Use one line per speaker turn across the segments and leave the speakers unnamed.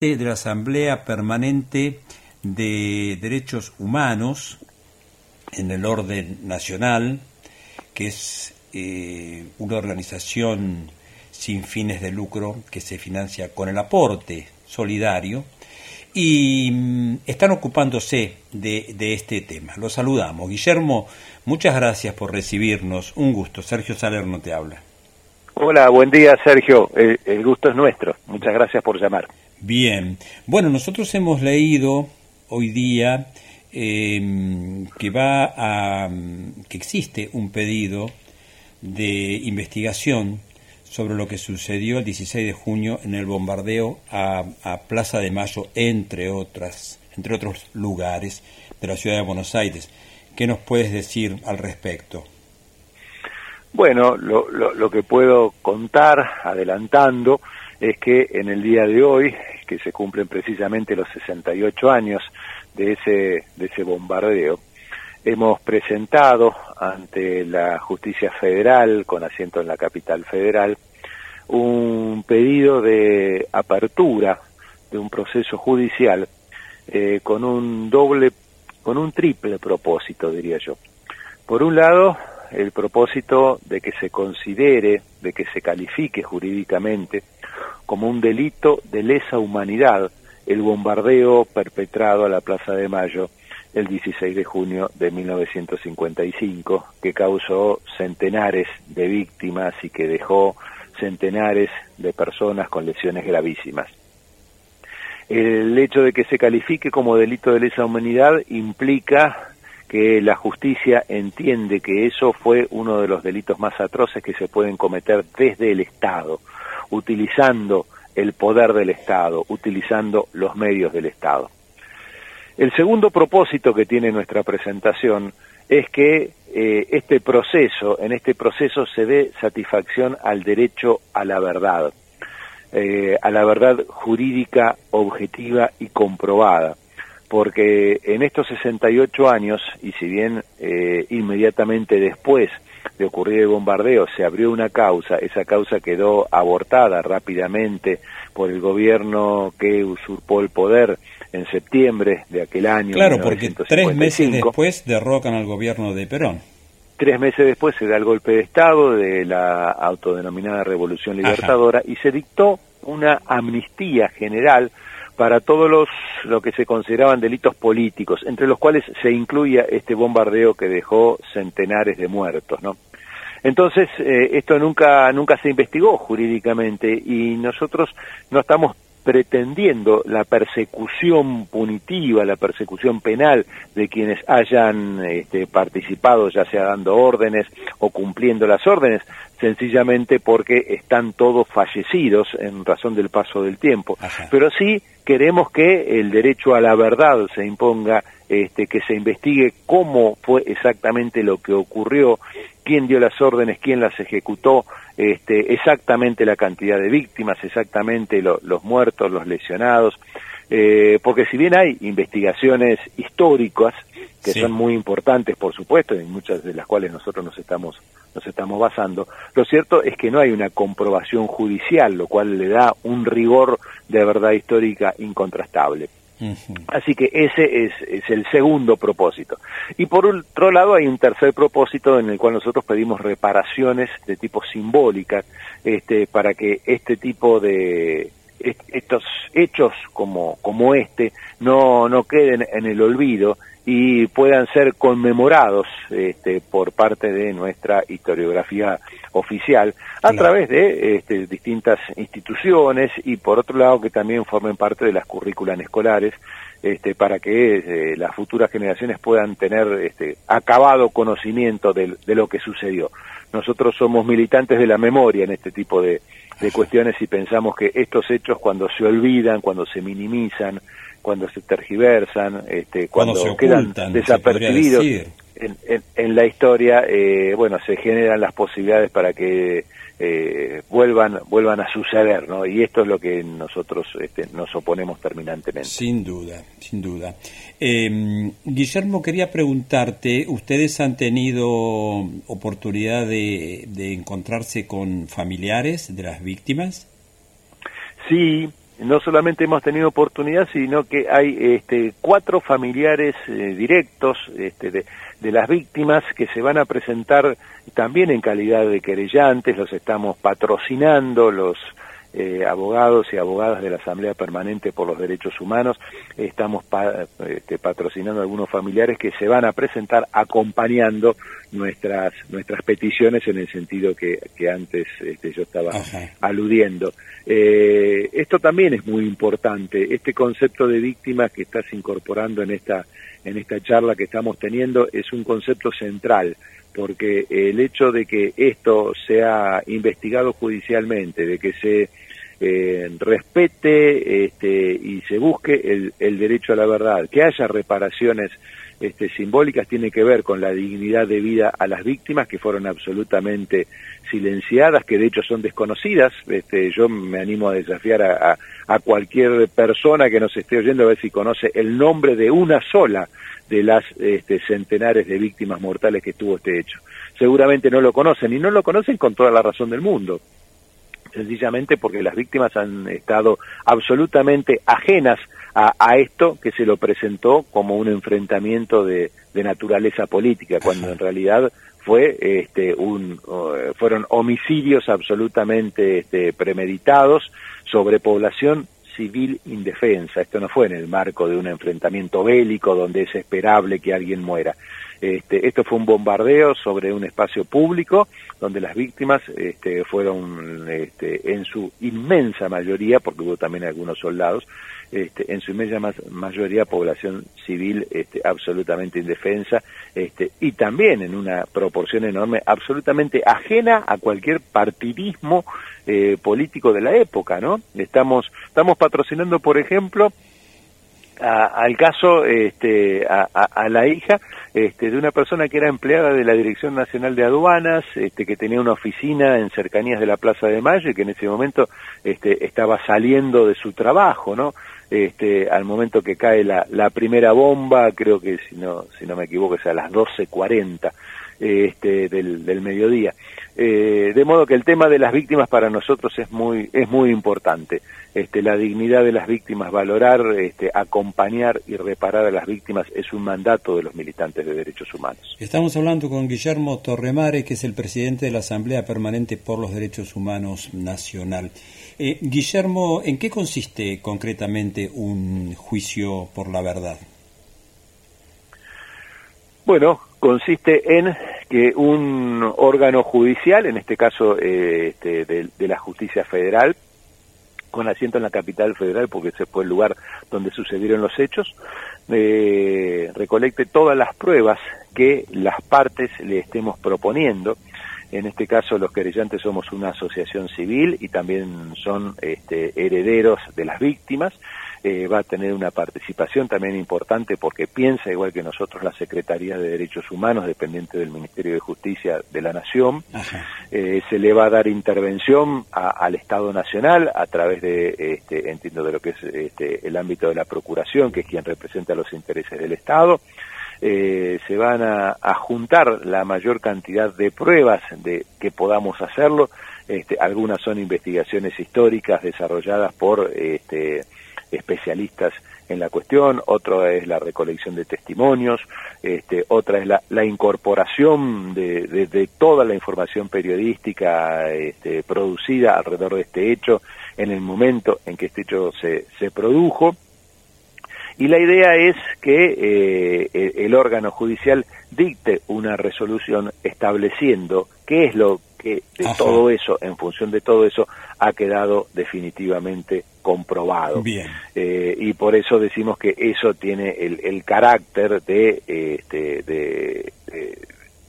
de la Asamblea Permanente de Derechos Humanos en el orden nacional, que es eh, una organización sin fines de lucro que se financia con el aporte solidario y mm, están ocupándose de, este tema. Los saludamos. Guillermo, muchas gracias por recibirnos. Un gusto. Sergio Salerno te habla.
Hola, buen día Sergio. el gusto es nuestro. Muchas gracias por llamar.
Bien, bueno, nosotros hemos leído hoy día em, que va a que existe un pedido de investigación sobre lo que sucedió el 16 de junio en el bombardeo a, a, Plaza de Mayo, entre otras, entre otros lugares de la ciudad de Buenos Aires. ¿Qué nos puedes decir al respecto?
Bueno, lo, lo, lo que puedo contar, adelantando, es que en el día de hoy, que se cumplen precisamente los 68 años de ese, de ese bombardeo, hemos presentado ante la justicia federal, con asiento en la capital federal, un pedido de apertura de un proceso judicial eh, con un doble, con un triple propósito, diría yo. Por un lado, el propósito de que se considere, de que se califique jurídicamente como un delito de lesa humanidad el bombardeo perpetrado a la Plaza de Mayo el 16 de junio de 1955, que causó centenares de víctimas y que dejó centenares de personas con lesiones gravísimas. El hecho de que se califique como delito de lesa humanidad implica que la justicia entiende que eso fue uno de los delitos más atroces que se pueden cometer desde el Estado, utilizando el poder del Estado, utilizando los medios del Estado. El segundo propósito que tiene nuestra presentación es que eh, este proceso, en este proceso se dé satisfacción al derecho a la verdad, eh, a la verdad jurídica, objetiva y comprobada porque en estos 68 años, y si bien eh, inmediatamente después de ocurrir el bombardeo se abrió una causa, esa causa quedó abortada rápidamente por el gobierno que usurpó el poder en septiembre de aquel año.
Claro, porque tres meses después derrocan al gobierno de Perón.
Tres meses después se da el golpe de Estado de la autodenominada Revolución Libertadora y se dictó una amnistía general para todos los lo que se consideraban delitos políticos, entre los cuales se incluía este bombardeo que dejó centenares de muertos, ¿no? Entonces, eh, esto nunca nunca se investigó jurídicamente y nosotros no estamos pretendiendo la persecución punitiva, la persecución penal de quienes hayan este, participado, ya sea dando órdenes o cumpliendo las órdenes, sencillamente porque están todos fallecidos en razón del paso del tiempo. Pero sí queremos que el derecho a la verdad se imponga, este, que se investigue cómo fue exactamente lo que ocurrió, quién dio las órdenes, quién las ejecutó, este, exactamente la cantidad de víctimas, exactamente los muertos, los lesionados, eh, porque si bien hay investigaciones históricas que son muy importantes, por supuesto, y muchas de las cuales nosotros nos estamos nos estamos basando, lo cierto es que no hay una comprobación judicial, lo cual le da un rigor de verdad histórica incontrastable. Así que ese es, es, el segundo propósito. Y por otro lado hay un tercer propósito en el cual nosotros pedimos reparaciones de tipo simbólica este, para que este tipo de estos hechos como, como este no, no queden en el olvido y puedan ser conmemorados este, por parte de nuestra historiografía oficial a través de este, distintas instituciones y por otro lado que también formen parte de las currículas escolares este, para que eh, las futuras generaciones puedan tener este, acabado conocimiento de, de, lo que sucedió. Nosotros somos militantes de la memoria en este tipo de, de cuestiones y pensamos que estos hechos cuando se olvidan, cuando se minimizan, cuando se tergiversan, este, cuando, quedan desapercibidos en, en, la historia, eh, bueno, se generan las posibilidades para que eh, vuelvan vuelvan a suceder, ¿no? Y esto es lo que nosotros este, nos oponemos terminantemente.
Sin duda, sin duda. Eh, Guillermo, quería preguntarte, ¿ustedes han tenido oportunidad de encontrarse con familiares de las víctimas?
Sí, no solamente hemos tenido oportunidad, sino que hay este, cuatro familiares eh, directos este, de, de, las víctimas que se van a presentar también en calidad de querellantes, los estamos patrocinando, los eh, abogados y abogadas de la Asamblea Permanente por los Derechos Humanos. Estamos este, patrocinando a algunos familiares que se van a presentar acompañando nuestras nuestras peticiones en el sentido que, que antes este, yo estaba aludiendo. Eh, esto también es muy importante. Este concepto de víctima que estás incorporando en esta en esta charla que estamos teniendo es un concepto central porque el hecho de que esto sea investigado judicialmente, de que se eh, respete este, y se busque el, el, derecho a la verdad, que haya reparaciones este, simbólicas, tiene que ver con la dignidad de vida a las víctimas que fueron absolutamente silenciadas, que de hecho son desconocidas. Este, yo me animo a desafiar a, cualquier persona que nos esté oyendo a ver si conoce el nombre de una sola de las este, centenares de víctimas mortales que tuvo este hecho. Seguramente no lo conocen y no lo conocen con toda la razón del mundo sencillamente porque las víctimas han estado absolutamente ajenas a, a, esto que se lo presentó como un enfrentamiento de, de naturaleza política, cuando en realidad fue este, un, fueron homicidios absolutamente este, premeditados sobre población civil indefensa. Esto no fue en el marco de un enfrentamiento bélico donde es esperable que alguien muera. Este, esto fue un bombardeo sobre un espacio público donde las víctimas este, fueron este, en su inmensa mayoría, porque hubo también algunos soldados, este, en su inmensa mayoría población civil este, absolutamente indefensa este, y también en una proporción enorme absolutamente ajena a cualquier partidismo eh, político de la época, ¿no? Estamos, estamos patrocinando, por ejemplo, al caso este, a, a, la hija este, de una persona que era empleada de la Dirección Nacional de Aduanas, este, que tenía una oficina en cercanías de la Plaza de Mayo y que en ese momento este, estaba saliendo de su trabajo, ¿no? Este, al momento que cae la, la primera bomba, creo que si no, si no me equivoco es a las 12.40 este, del, del mediodía. Eh, de modo que el tema de las víctimas para nosotros es muy, es muy importante. Este, la dignidad de las víctimas, valorar, este, acompañar y reparar a las víctimas es un mandato de los militantes de derechos humanos.
Estamos hablando con Guillermo Torremare, que es el presidente de la Asamblea Permanente por los Derechos Humanos Nacional. Eh, Guillermo, ¿en qué consiste concretamente un juicio por la verdad?
Bueno, consiste en que un órgano judicial, en este caso eh, este, de, la justicia federal, con asiento en la capital federal, porque ese fue el lugar donde sucedieron los hechos, eh, recolecte todas las pruebas que las partes le estemos proponiendo. En este caso, los querellantes somos una asociación civil y también son este, herederos de las víctimas eh, va a tener una participación también importante porque piensa, igual que nosotros, la Secretaría de Derechos Humanos, dependiente del Ministerio de Justicia de la Nación. Eh, se le va a dar intervención a, al Estado Nacional a través de, este, entiendo, de lo que es este, el ámbito de la Procuración, que es quien representa los intereses del Estado. Eh, se van a, juntar la mayor cantidad de pruebas de que podamos hacerlo. Este, algunas son investigaciones históricas desarrolladas por este, especialistas en la cuestión, otra es la recolección de testimonios, este, otra es la, incorporación de, de, de, toda la información periodística este, producida alrededor de este hecho en el momento en que este hecho se, se produjo. Y la idea es que eh, el órgano judicial dicte una resolución estableciendo qué es lo que de Ajá. todo eso, en función de todo eso, ha quedado definitivamente comprobado.
Bien.
Eh, y por eso decimos que eso tiene el, el carácter de, este, de, de,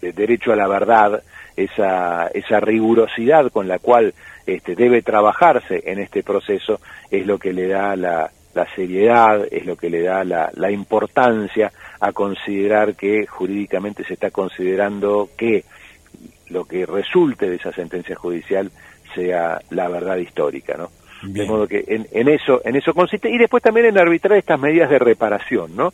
de, derecho a la verdad, esa, esa rigurosidad con la cual este, debe trabajarse en este proceso, es lo que le da la, la seriedad, es lo que le da la, la importancia a considerar que jurídicamente se está considerando que lo que resulte de esa sentencia judicial sea la verdad histórica, ¿no? De modo que en, en, eso en eso consiste y después también en arbitrar estas medidas de reparación, ¿no?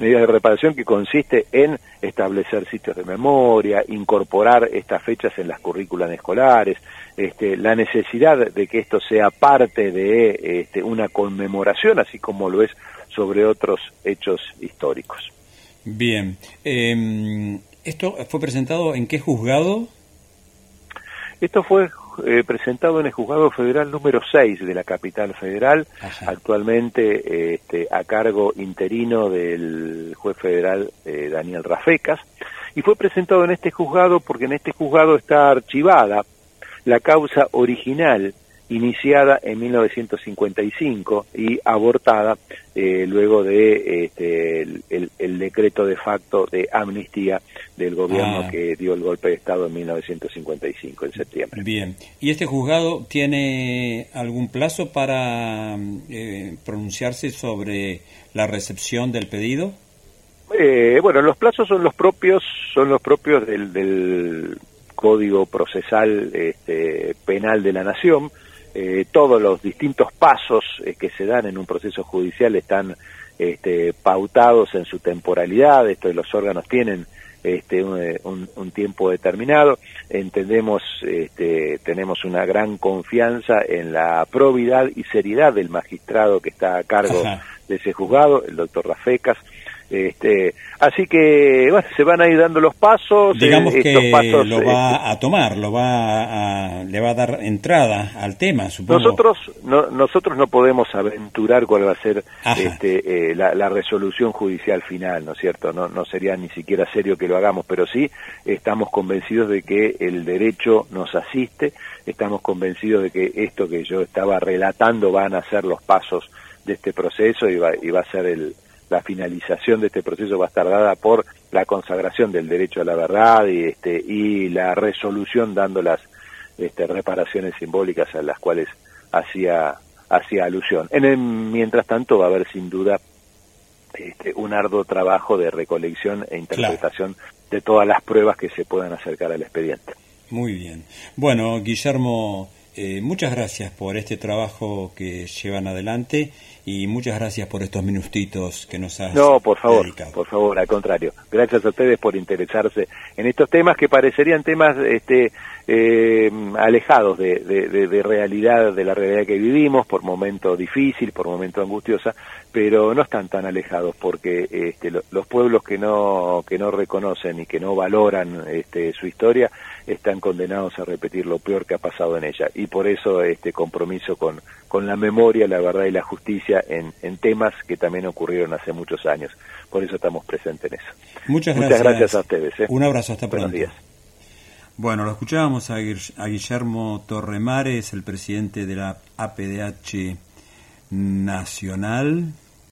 Medidas de reparación que consiste en establecer sitios de memoria, incorporar estas fechas en las currículas escolares, este, la necesidad de que esto sea parte de este, una conmemoración, así como lo es sobre otros hechos históricos.
Bien, eh, ¿esto fue presentado en qué juzgado?
Esto fue eh, presentado en el juzgado federal número 6 de la capital federal, actualmente este, a cargo interino del juez federal eh, Daniel Rafecas, y fue presentado en este juzgado porque en este juzgado está archivada la causa original iniciada en 1955 y abortada eh, luego de este, el, decreto de facto de amnistía del gobierno ah. que dio el golpe de Estado en 1955, en septiembre.
Bien, ¿y este juzgado tiene algún plazo para eh, pronunciarse sobre la recepción del pedido?
Eh, bueno, los plazos son los propios, son los propios del, del Código Procesal este, Penal de la Nación, eh, todos los distintos pasos eh, que se dan en un proceso judicial están este, pautados en su temporalidad, esto los órganos tienen este, un, tiempo determinado, entendemos, este, tenemos una gran confianza en la probidad y seriedad del magistrado que está a cargo de ese juzgado, el doctor Rafecas, este, así que bueno, se van a ir dando los pasos.
Digamos eh, que lo va este, a tomar, lo va a, le va a dar entrada al tema, supongo.
Nosotros no, nosotros no podemos aventurar cuál va a ser este, eh, la, resolución judicial final, ¿no es cierto? No, no sería ni siquiera serio que lo hagamos, pero sí estamos convencidos de que el derecho nos asiste, estamos convencidos de que esto que yo estaba relatando van a ser los pasos de este proceso y va, y va a ser el la finalización de este proceso va a estar dada por la consagración del derecho a la verdad y, este, y la resolución dando las este, reparaciones simbólicas a las cuales hacía, hacía alusión. En el, mientras tanto va a haber sin duda este, un arduo trabajo de recolección e interpretación de todas las pruebas que se puedan acercar al expediente.
Muy bien. Bueno, Guillermo, eh, muchas gracias por este trabajo que llevan adelante y muchas gracias por estos minutitos que nos has
No, por favor, por favor, al contrario. Gracias a ustedes por interesarse en estos temas que parecerían temas este, eh, alejados de, de, realidad, de la realidad que vivimos, por momento difícil, por momento angustiosa, pero no están tan alejados porque este, los pueblos que no, que no reconocen y que no valoran este, su historia están condenados a repetir lo peor que ha pasado en ella. Y por eso este compromiso con, con la memoria, la verdad y la justicia en, en temas que también ocurrieron hace muchos años. Por eso estamos presentes en eso.
Muchas gracias. Muchas
gracias a ustedes. ¿eh?
Un abrazo, hasta pronto. Buenos días. Bueno, lo escuchábamos a, Guillermo Torremares, el presidente de la APDH Nacional.